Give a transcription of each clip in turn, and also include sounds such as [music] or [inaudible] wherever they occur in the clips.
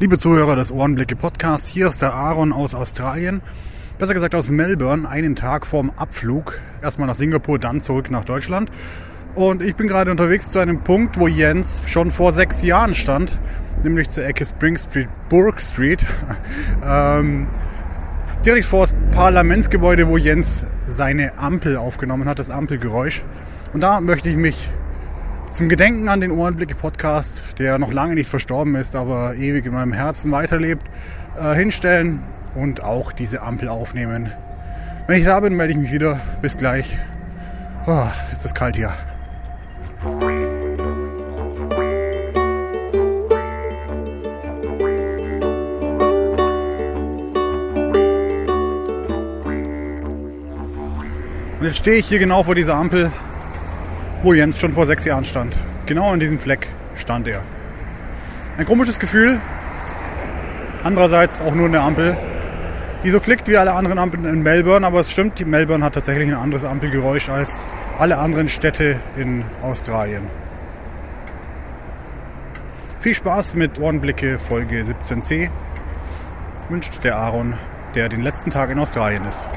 Liebe Zuhörer des Ohrenblicke Podcasts, hier ist der Aaron aus Australien. Besser gesagt aus Melbourne, einen Tag vorm Abflug. Erstmal nach Singapur, dann zurück nach Deutschland. Und ich bin gerade unterwegs zu einem Punkt, wo Jens schon vor sechs Jahren stand, nämlich zur Ecke Spring Street, Burke Street. [laughs] ähm, direkt vor das Parlamentsgebäude, wo Jens seine Ampel aufgenommen hat, das Ampelgeräusch. Und da möchte ich mich zum Gedenken an den Ohrenblicke Podcast, der noch lange nicht verstorben ist, aber ewig in meinem Herzen weiterlebt, äh, hinstellen und auch diese Ampel aufnehmen. Wenn ich da bin, melde ich mich wieder. Bis gleich. Oh, ist das kalt hier. Und jetzt stehe ich hier genau vor dieser Ampel wo Jens schon vor sechs Jahren stand. Genau an diesem Fleck stand er. Ein komisches Gefühl. Andererseits auch nur eine Ampel, die so klickt wie alle anderen Ampeln in Melbourne. Aber es stimmt, die Melbourne hat tatsächlich ein anderes Ampelgeräusch als alle anderen Städte in Australien. Viel Spaß mit Ohrenblicke Folge 17c. Wünscht der Aaron, der den letzten Tag in Australien ist.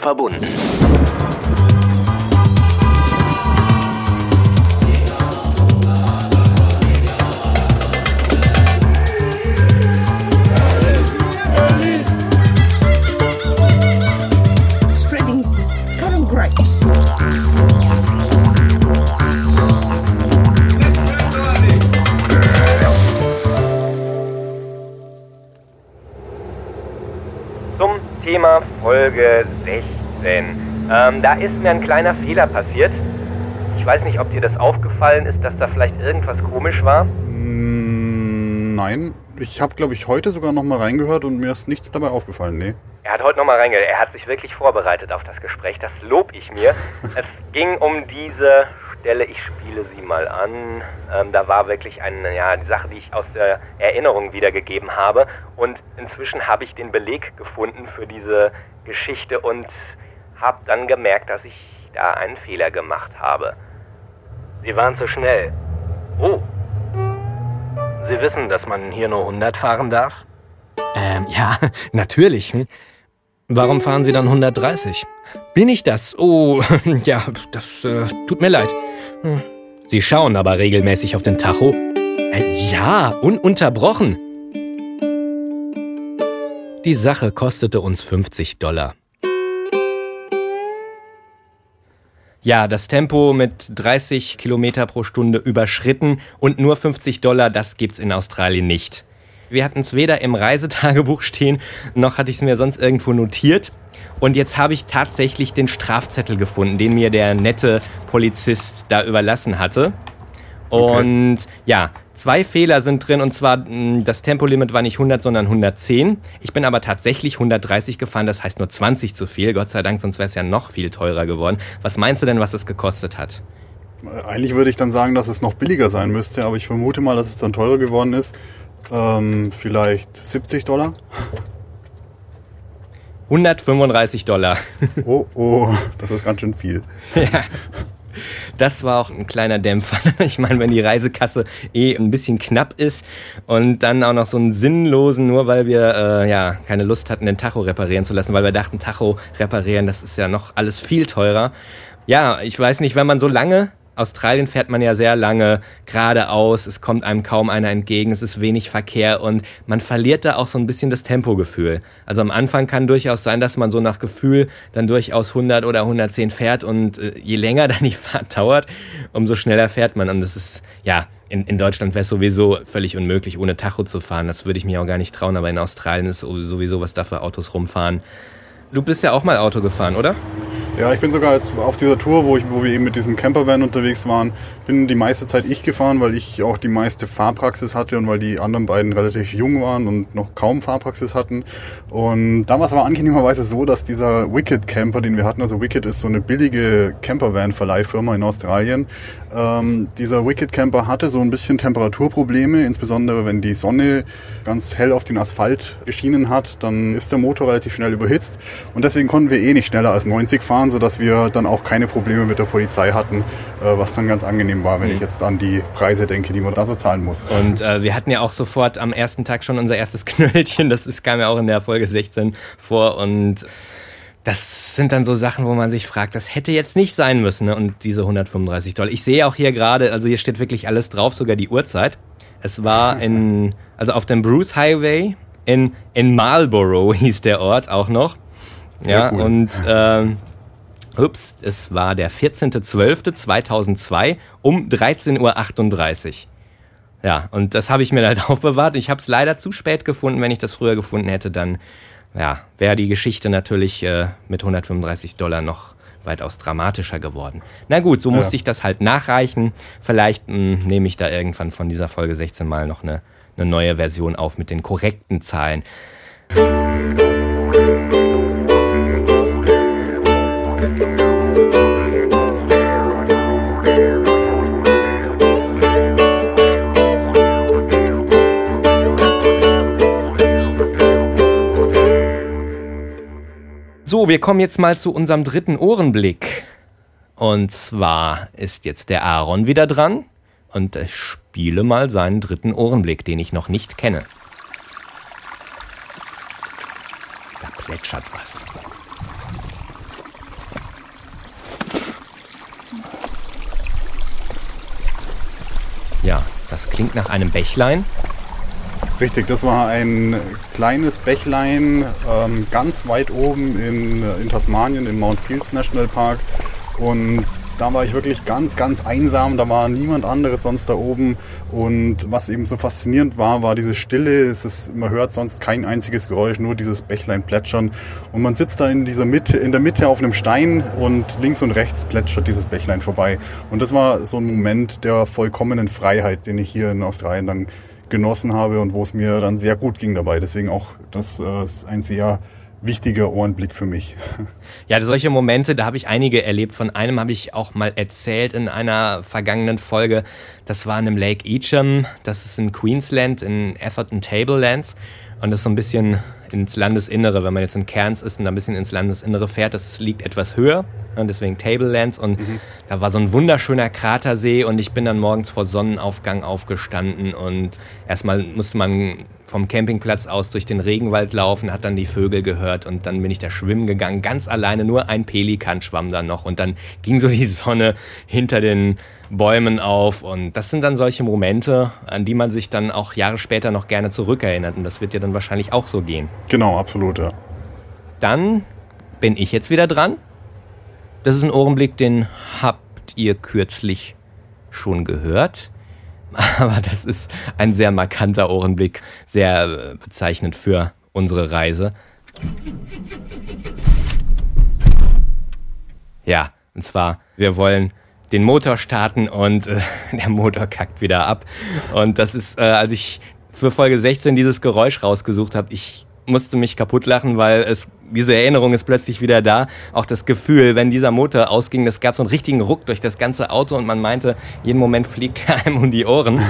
Verbunden. Ähm, da ist mir ein kleiner Fehler passiert. Ich weiß nicht, ob dir das aufgefallen ist, dass da vielleicht irgendwas komisch war. Mm, nein, ich habe, glaube ich, heute sogar noch mal reingehört und mir ist nichts dabei aufgefallen, nee. Er hat heute noch mal reingehört. Er hat sich wirklich vorbereitet auf das Gespräch. Das lob ich mir. [laughs] es ging um diese Stelle, ich spiele sie mal an. Ähm, da war wirklich eine ja, die Sache, die ich aus der Erinnerung wiedergegeben habe. Und inzwischen habe ich den Beleg gefunden für diese Geschichte und habe dann gemerkt, dass ich da einen Fehler gemacht habe. Sie waren zu schnell. Oh. Sie wissen, dass man hier nur 100 fahren darf? Ähm, ja, [laughs] natürlich. Hm? Warum fahren Sie dann 130? Bin ich das? Oh, [laughs] ja, das äh, tut mir leid. Hm. Sie schauen aber regelmäßig auf den Tacho. Äh, ja, ununterbrochen. Die Sache kostete uns 50 Dollar. Ja, das Tempo mit 30 Kilometer pro Stunde überschritten und nur 50 Dollar, das gibt's in Australien nicht. Wir hatten es weder im Reisetagebuch stehen, noch hatte ich es mir sonst irgendwo notiert. Und jetzt habe ich tatsächlich den Strafzettel gefunden, den mir der nette Polizist da überlassen hatte. Und okay. ja, zwei Fehler sind drin und zwar hm, das Tempolimit war nicht 100, sondern 110. Ich bin aber tatsächlich 130 gefahren, das heißt nur 20 zu viel. Gott sei Dank, sonst wäre es ja noch viel teurer geworden. Was meinst du denn, was es gekostet hat? Eigentlich würde ich dann sagen, dass es noch billiger sein müsste, aber ich vermute mal, dass es dann teurer geworden ist. Ähm, vielleicht 70 Dollar? 135 Dollar. Oh, oh, [laughs] das ist ganz schön viel. ja. Das war auch ein kleiner Dämpfer. [laughs] Ich meine, wenn die Reisekasse eh ein bisschen knapp ist und dann auch noch so einen sinnlosen, nur weil wir äh, ja keine Lust hatten, den Tacho reparieren zu lassen, weil wir dachten, Tacho reparieren, das ist ja noch alles viel teurer. Ja, ich weiß nicht, wenn man so lange Australien fährt man ja sehr lange geradeaus, es kommt einem kaum einer entgegen, es ist wenig Verkehr und man verliert da auch so ein bisschen das Tempogefühl. Also am Anfang kann durchaus sein, dass man so nach Gefühl dann durchaus 100 oder 110 fährt und äh, je länger [laughs] dann die Fahrt dauert, umso schneller fährt man und das ist, ja, in, in Deutschland wäre es sowieso völlig unmöglich, ohne Tacho zu fahren. Das würde ich mir auch gar nicht trauen, aber in Australien ist sowieso, was da für Autos rumfahren. Du bist ja auch mal Auto gefahren, oder? Ja, ich bin sogar jetzt auf dieser Tour, wo, ich, wo wir eben mit diesem Campervan unterwegs waren, bin die meiste Zeit ich gefahren, weil ich auch die meiste Fahrpraxis hatte und weil die anderen beiden relativ jung waren und noch kaum Fahrpraxis hatten. Und da war angenehmerweise so, dass dieser Wicked Camper, den wir hatten, also Wicked ist so eine billige Campervan-Verleihfirma in Australien, ähm, dieser Wicked Camper hatte so ein bisschen Temperaturprobleme, insbesondere wenn die Sonne ganz hell auf den Asphalt geschienen hat, dann ist der Motor relativ schnell überhitzt und deswegen konnten wir eh nicht schneller als 90 fahren, sodass wir dann auch keine Probleme mit der Polizei hatten, äh, was dann ganz angenehm war, wenn mhm. ich jetzt an die Preise denke, die man da so zahlen muss. Und äh, wir hatten ja auch sofort am ersten Tag schon unser erstes [laughs] Knöllchen, das ist, kam ja auch in der Folge 16 vor und das sind dann so Sachen, wo man sich fragt, das hätte jetzt nicht sein müssen. Ne? Und diese 135 Dollar. Ich sehe auch hier gerade, also hier steht wirklich alles drauf, sogar die Uhrzeit. Es war [laughs] in, also auf dem Bruce Highway in, in Marlborough [laughs] hieß der Ort auch noch. Sehr ja, cool. und ähm, ups, es war der 14.12.2002 um 13.38 Uhr. Ja, und das habe ich mir halt [laughs] aufbewahrt. Ich habe es leider zu spät gefunden. Wenn ich das früher gefunden hätte, dann ja, wäre die Geschichte natürlich äh, mit 135 Dollar noch weitaus dramatischer geworden. Na gut, so musste ja. ich das halt nachreichen. Vielleicht hm, nehme ich da irgendwann von dieser Folge 16 mal noch eine, eine neue Version auf mit den korrekten Zahlen. So, wir kommen jetzt mal zu unserem dritten Ohrenblick. Und zwar ist jetzt der Aaron wieder dran und ich spiele mal seinen dritten Ohrenblick, den ich noch nicht kenne. Da plätschert was. Ja, das klingt nach einem Bächlein. Richtig, das war ein kleines Bächlein ähm, ganz weit oben in, in Tasmanien, im Mount Fields National Park. Und da war ich wirklich ganz, ganz einsam. Da war niemand anderes sonst da oben. Und was eben so faszinierend war, war diese Stille. Es ist, man hört sonst kein einziges Geräusch, nur dieses Bächlein plätschern. Und man sitzt da in dieser Mitte, in der Mitte auf einem Stein und links und rechts plätschert dieses Bächlein vorbei. Und das war so ein Moment der vollkommenen Freiheit, den ich hier in Australien dann genossen habe und wo es mir dann sehr gut ging dabei. Deswegen auch das äh, ist ein sehr wichtiger Ohrenblick für mich. [laughs] Ja, solche Momente, da habe ich einige erlebt. Von einem habe ich auch mal erzählt in einer vergangenen Folge. Das war in einem Lake Eacham. Das ist in Queensland, in Atherton Tablelands. Und das ist so ein bisschen ins Landesinnere, wenn man jetzt in Cairns ist und da ein bisschen ins Landesinnere fährt, das liegt etwas höher, und deswegen Tablelands und mhm. da war so ein wunderschöner Kratersee und ich bin dann morgens vor Sonnenaufgang aufgestanden und erstmal musste man vom Campingplatz aus durch den Regenwald laufen, hat dann die Vögel gehört und dann bin ich da schwimmen gegangen, ganz alleine, nur ein Pelikan schwamm da noch und dann ging so die Sonne hinter den Bäumen auf und das sind dann solche Momente, an die man sich dann auch Jahre später noch gerne zurückerinnert und das wird ja dann wahrscheinlich auch so gehen. Genau, absolut, ja. Dann bin ich jetzt wieder dran. Das ist ein Ohrenblick, den habt ihr kürzlich schon gehört. [laughs] Aber das ist ein sehr markanter Ohrenblick, sehr äh, bezeichnend für unsere Reise. Ja, und zwar, wir wollen den Motor starten und äh, [laughs] der Motor kackt wieder ab. Und das ist, äh, als ich für Folge 16 dieses Geräusch rausgesucht habe, ich musste mich kaputt lachen, weil es diese Erinnerung ist plötzlich wieder da. Auch das Gefühl, wenn dieser Motor ausging, das gab so einen richtigen Ruck durch das ganze Auto und man meinte, jeden Moment fliegt er einem um die Ohren.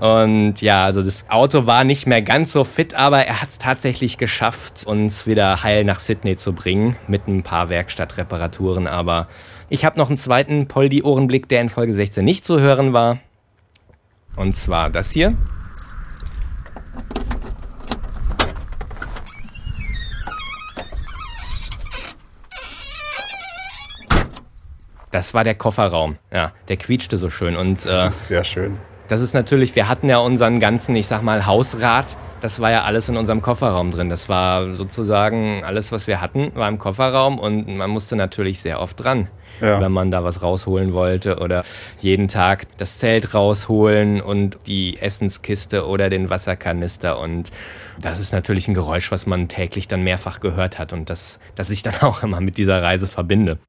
Und ja, also das Auto war nicht mehr ganz so fit, aber er hat es tatsächlich geschafft, uns wieder heil nach Sydney zu bringen mit ein paar Werkstattreparaturen. Aber ich habe noch einen zweiten Poldi-Ohrenblick, der in Folge 16 nicht zu hören war. Und zwar das hier. Das war der Kofferraum. Ja, der quietschte so schön. Und, äh, sehr schön. Das ist natürlich, wir hatten ja unseren ganzen, ich sag mal, Hausrat. Das war ja alles in unserem Kofferraum drin. Das war sozusagen alles, was wir hatten, war im Kofferraum und man musste natürlich sehr oft dran. Ja. wenn man da was rausholen wollte oder jeden Tag das Zelt rausholen und die Essenskiste oder den Wasserkanister und das ist natürlich ein Geräusch, was man täglich dann mehrfach gehört hat und das, das ich dann [laughs] auch immer mit dieser Reise verbinde.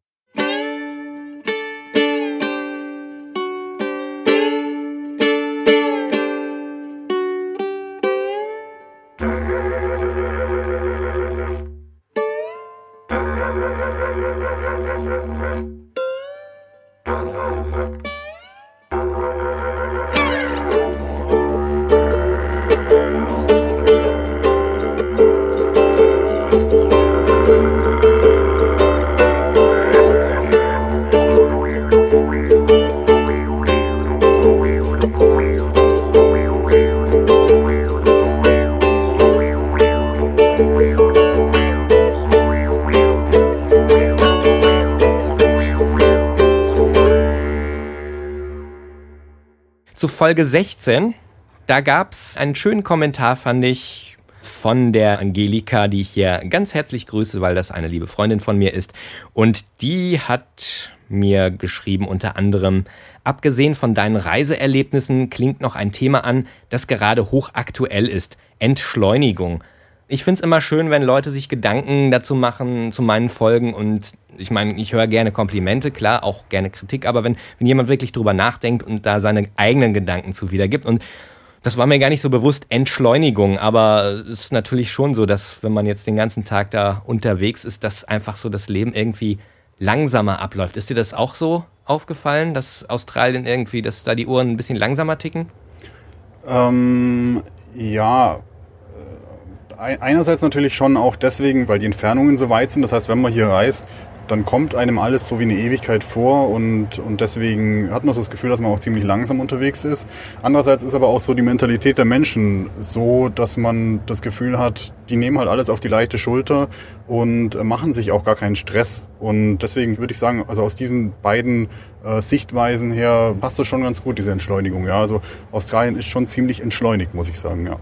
Folge 16. Da gab es einen schönen Kommentar, fand ich, von der Angelika, die ich hier ganz herzlich grüße, weil das eine liebe Freundin von mir ist. Und die hat mir geschrieben unter anderem, abgesehen von deinen Reiseerlebnissen klingt noch ein Thema an, das gerade hochaktuell ist. Entschleunigung. Ich finde es immer schön, wenn Leute sich Gedanken dazu machen zu meinen Folgen und ich meine, ich höre gerne Komplimente, klar, auch gerne Kritik, aber wenn, wenn jemand wirklich drüber nachdenkt und da seine eigenen Gedanken zu wiedergibt und das war mir gar nicht so bewusst, Entschleunigung, aber es ist natürlich schon so, dass wenn man jetzt den ganzen Tag da unterwegs ist, dass einfach so das Leben irgendwie langsamer abläuft. Ist dir das auch so aufgefallen, dass Australien irgendwie, dass da die Uhren ein bisschen langsamer ticken? Ähm, ja, äh, einerseits natürlich schon auch deswegen, weil die Entfernungen so weit sind. Das heißt, wenn man hier reist, dann kommt einem alles so wie eine Ewigkeit vor und, und deswegen hat man so das Gefühl, dass man auch ziemlich langsam unterwegs ist. Andererseits ist aber auch so die Mentalität der Menschen so, dass man das Gefühl hat, die nehmen halt alles auf die leichte Schulter und machen sich auch gar keinen Stress. Und deswegen würde ich sagen, also aus diesen beiden äh, Sichtweisen her passt das schon ganz gut, diese Entschleunigung. Ja, also Australien ist schon ziemlich entschleunigt, muss ich sagen, ja.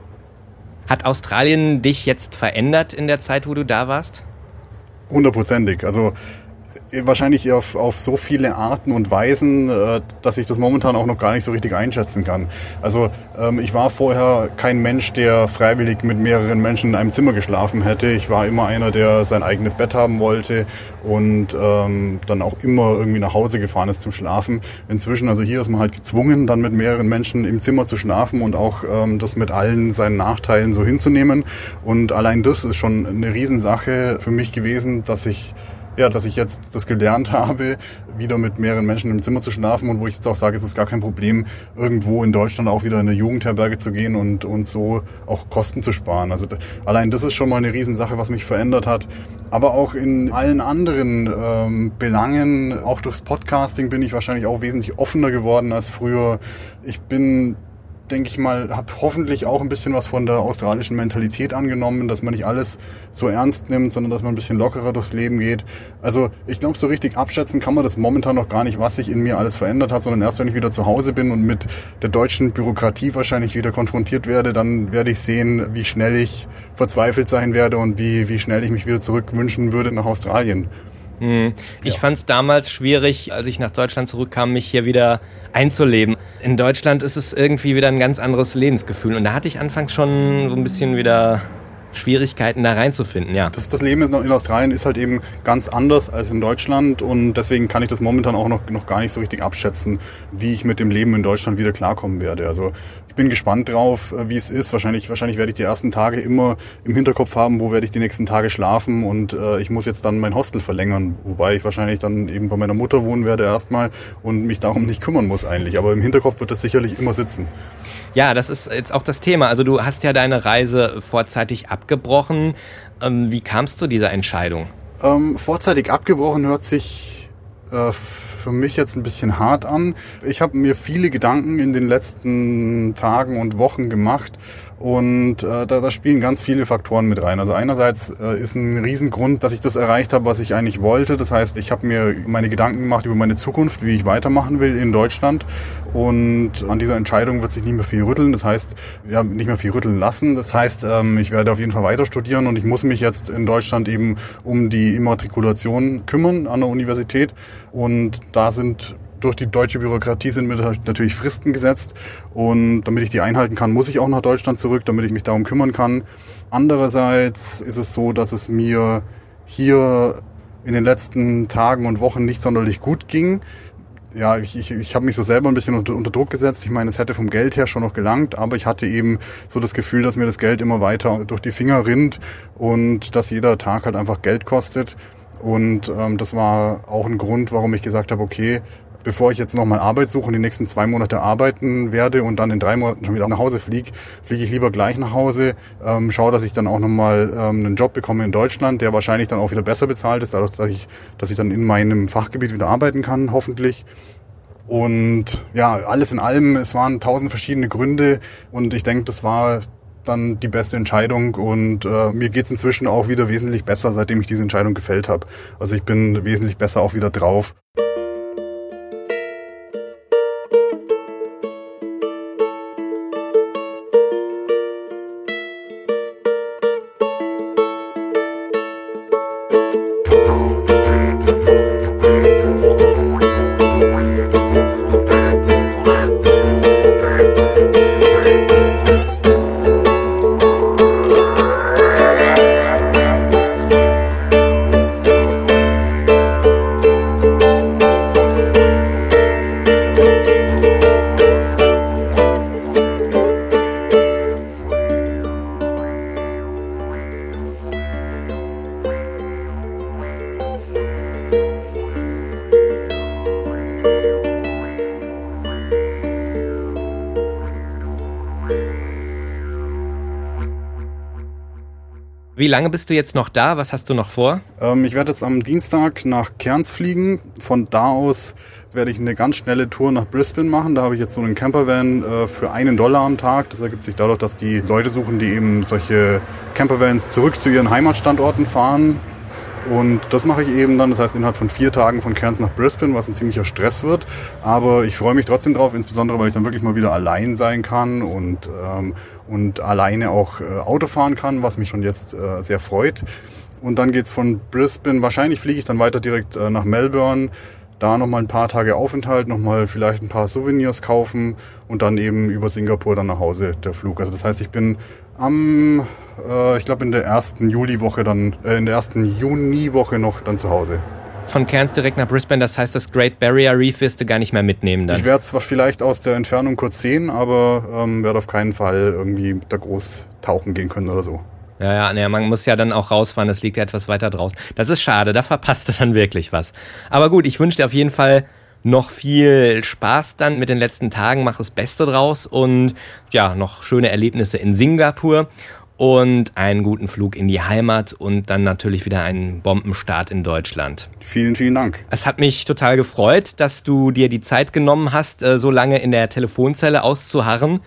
Hat Australien dich jetzt verändert in der Zeit, wo du da warst? Hundertprozentig. Also wahrscheinlich auf, auf so viele Arten und Weisen, äh, dass ich das momentan auch noch gar nicht so richtig einschätzen kann. Also ähm, ich war vorher kein Mensch, der freiwillig mit mehreren Menschen in einem Zimmer geschlafen hätte. Ich war immer einer, der sein eigenes Bett haben wollte und ähm, dann auch immer irgendwie nach Hause gefahren ist zum Schlafen. Inzwischen, also hier ist man halt gezwungen, dann mit mehreren Menschen im Zimmer zu schlafen und auch ähm, das mit allen seinen Nachteilen so hinzunehmen. Und allein das ist schon eine Riesensache für mich gewesen, dass ich ja, dass ich jetzt das gelernt habe, wieder mit mehreren Menschen im Zimmer zu schlafen und wo ich jetzt auch sage, es ist gar kein Problem, irgendwo in Deutschland auch wieder in eine Jugendherberge zu gehen und, und so auch Kosten zu sparen. Also allein das ist schon mal eine Riesensache, was mich verändert hat. Aber auch in allen anderen ähm, Belangen, auch durchs Podcasting bin ich wahrscheinlich auch wesentlich offener geworden als früher. Ich bin denke ich mal, habe hoffentlich auch ein bisschen was von der australischen Mentalität angenommen, dass man nicht alles so ernst nimmt, sondern dass man ein bisschen lockerer durchs Leben geht. Also ich glaube, so richtig abschätzen kann man das momentan noch gar nicht, was sich in mir alles verändert hat, sondern erst wenn ich wieder zu Hause bin und mit der deutschen Bürokratie wahrscheinlich wieder konfrontiert werde, dann werde ich sehen, wie schnell ich verzweifelt sein werde und wie, wie schnell ich mich wieder zurückwünschen würde nach Australien. Hm. Ich ja. fand es damals schwierig, als ich nach Deutschland zurückkam, mich hier wieder einzuleben. In Deutschland ist es irgendwie wieder ein ganz anderes Lebensgefühl. Und da hatte ich anfangs schon so ein bisschen wieder Schwierigkeiten da reinzufinden, ja. Das, das Leben in Australien ist halt eben ganz anders als in Deutschland und deswegen kann ich das momentan auch noch, noch gar nicht so richtig abschätzen, wie ich mit dem Leben in Deutschland wieder klarkommen werde. Also ich bin gespannt drauf, äh, wie es ist. Wahrscheinlich, wahrscheinlich werde ich die ersten Tage immer im Hinterkopf haben, wo werde ich die nächsten Tage schlafen und äh, ich muss jetzt dann mein Hostel verlängern, wobei ich wahrscheinlich dann eben bei meiner Mutter wohnen werde erstmal und mich darum nicht kümmern muss eigentlich. Aber im Hinterkopf wird das sicherlich immer sitzen. Ja, das ist jetzt auch das Thema. Also du hast ja deine Reise vorzeitig abgebrochen. Ähm, wie kamst du zu dieser Entscheidung? Ähm, vorzeitig abgebrochen hört sich äh, für mich jetzt ein bisschen hart an. Ich habe mir viele Gedanken in den letzten Tagen und Wochen gemacht und äh, da, da spielen ganz viele Faktoren mit rein. Also einerseits äh, ist ein Riesengrund, dass ich das erreicht habe, was ich eigentlich wollte. Das heißt, ich habe mir meine Gedanken gemacht über meine Zukunft, wie ich weitermachen will in Deutschland. Und an dieser Entscheidung wird sich nicht mehr viel rütteln. Das heißt, ja, nicht mehr viel rütteln lassen. Das heißt, ähm, ich werde auf jeden Fall weiter studieren und ich muss mich jetzt in Deutschland eben um die Immatrikulation kümmern an der Universität. Und da sind durch die deutsche Bürokratie sind mir natürlich Fristen gesetzt und damit ich die einhalten kann, muss ich auch nach Deutschland zurück, damit ich mich darum kümmern kann. Andererseits ist es so, dass es mir hier in den letzten Tagen und Wochen nicht sonderlich gut ging. Ja, ich, ich, ich habe mich so selber ein bisschen unter, unter Druck gesetzt. Ich meine, es hätte vom Geld her schon noch gelangt, aber ich hatte eben so das Gefühl, dass mir das Geld immer weiter durch die Finger rinnt und dass jeder Tag halt einfach Geld kostet. Und ähm, das war auch ein Grund, warum ich gesagt habe, okay, bevor ich jetzt nochmal Arbeit suche und die nächsten zwei Monate arbeiten werde und dann in drei Monaten schon wieder nach Hause fliege, fliege ich lieber gleich nach Hause, ähm, schaue, dass ich dann auch nochmal ähm, einen Job bekomme in Deutschland, der wahrscheinlich dann auch wieder besser bezahlt ist, dadurch, dass ich, dass ich dann in meinem Fachgebiet wieder arbeiten kann, hoffentlich. Und ja, alles in allem, es waren tausend verschiedene Gründe und ich denke, das war dann die beste Entscheidung und äh, mir geht's inzwischen auch wieder wesentlich besser, seitdem ich diese Entscheidung gefällt habe. Also ich bin wesentlich besser auch wieder drauf. Wie lange bist du jetzt noch da? Was hast du noch vor? Ähm, ich werde jetzt am Dienstag nach Cairns fliegen. Von da aus werde ich eine ganz schnelle Tour nach Brisbane machen. Da habe ich jetzt so einen Campervan äh, für einen Dollar am Tag. Das ergibt sich dadurch, dass die Leute suchen, die eben solche Campervans zurück zu ihren Heimatstandorten fahren. Und das mache ich eben dann, das heißt innerhalb von vier Tagen von Cairns nach Brisbane, was ein ziemlicher Stress wird. Aber ich freue mich trotzdem drauf, insbesondere weil ich dann wirklich mal wieder allein sein kann und, ähm, und alleine auch äh, Auto fahren kann, was mich schon jetzt äh, sehr freut. Und dann geht's von Brisbane, wahrscheinlich fliege ich dann weiter direkt äh, nach Melbourne da nochmal ein paar Tage Aufenthalt, nochmal vielleicht ein paar Souvenirs kaufen und dann eben über Singapur dann nach Hause der Flug. Also das heißt, ich bin am, äh, ich glaube in der ersten Juliwoche dann, äh, in der ersten Juniwoche noch dann zu Hause. Von Cairns direkt nach Brisbane, das heißt, das Great Barrier Reef wirst du gar nicht mehr mitnehmen dann? Ich werde es zwar vielleicht aus der Entfernung kurz sehen, aber ähm, werde auf keinen Fall irgendwie da groß tauchen gehen können oder so. Ja, ja, nee, man muss ja dann auch rausfahren, das liegt ja etwas weiter draußen. Das ist schade, da verpasst du dann wirklich was. Aber gut, ich wünsche dir auf jeden Fall noch viel Spaß dann mit den letzten Tagen, mach das Beste draus und ja, noch schöne Erlebnisse in Singapur und einen guten Flug in die Heimat und dann natürlich wieder einen Bombenstart in Deutschland. Vielen, vielen Dank. Es hat mich total gefreut, dass du dir die Zeit genommen hast, äh, so lange in der Telefonzelle auszuharren.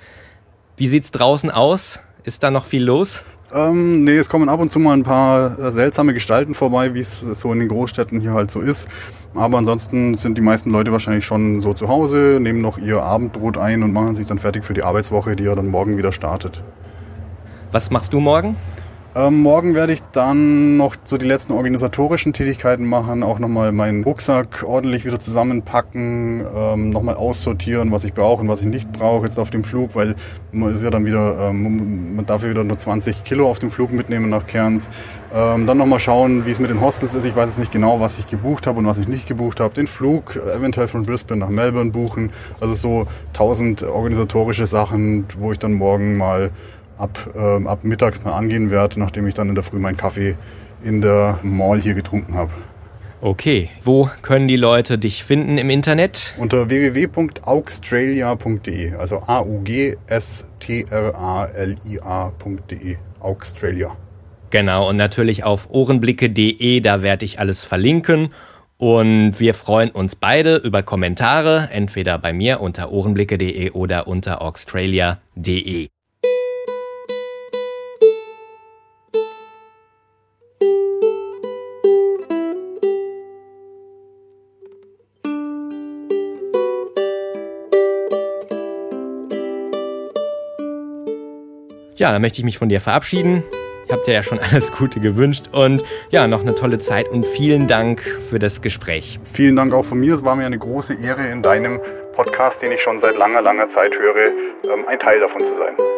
Wie sieht's draußen aus? Ist da noch viel los? Ähm, nee, es kommen ab und zu mal ein paar äh, seltsame Gestalten vorbei, wie es so in den Großstädten hier halt so ist. Aber ansonsten sind die meisten Leute wahrscheinlich schon so zu Hause, nehmen noch ihr Abendbrot ein und machen sich dann fertig für die Arbeitswoche, die ja dann morgen wieder startet. Was machst du morgen? Ähm, morgen werde ich dann noch so die letzten organisatorischen Tätigkeiten machen, auch nochmal meinen Rucksack ordentlich wieder zusammenpacken, ähm, nochmal aussortieren, was ich brauche und was ich nicht brauche jetzt auf dem Flug, weil man ist ja dann wieder, ähm, man darf ja wieder nur 20 Kilo auf dem Flug mitnehmen nach Cairns. Ähm, dann nochmal schauen, wie es mit den Hostels ist. Ich weiß jetzt nicht genau, was ich gebucht habe und was ich nicht gebucht habe. Den Flug eventuell von Brisbane nach Melbourne buchen. Also so tausend organisatorische Sachen, wo ich dann morgen mal ab, äh, ab mittags mal angehen werde, nachdem ich dann in der Früh meinen Kaffee in der Mall hier getrunken habe. Okay, wo können die Leute dich finden im Internet? Unter www.australia.de, also A-U-G-S-T-R-A-L-I-A.de, Australia. Genau, und natürlich auf ohrenblicke.de, da werde ich alles verlinken. Und wir freuen uns beide über Kommentare, entweder bei mir unter ohrenblicke.de oder unter australia.de. Ja, dann möchte ich mich von dir verabschieden. Ich habe dir ja schon [laughs] alles Gute gewünscht und ja, noch eine tolle Zeit und vielen Dank für das Gespräch. Vielen Dank auch von mir. Es war mir eine große Ehre, in deinem Podcast, den ich schon seit langer, langer Zeit höre, ähm, ein Teil davon zu sein.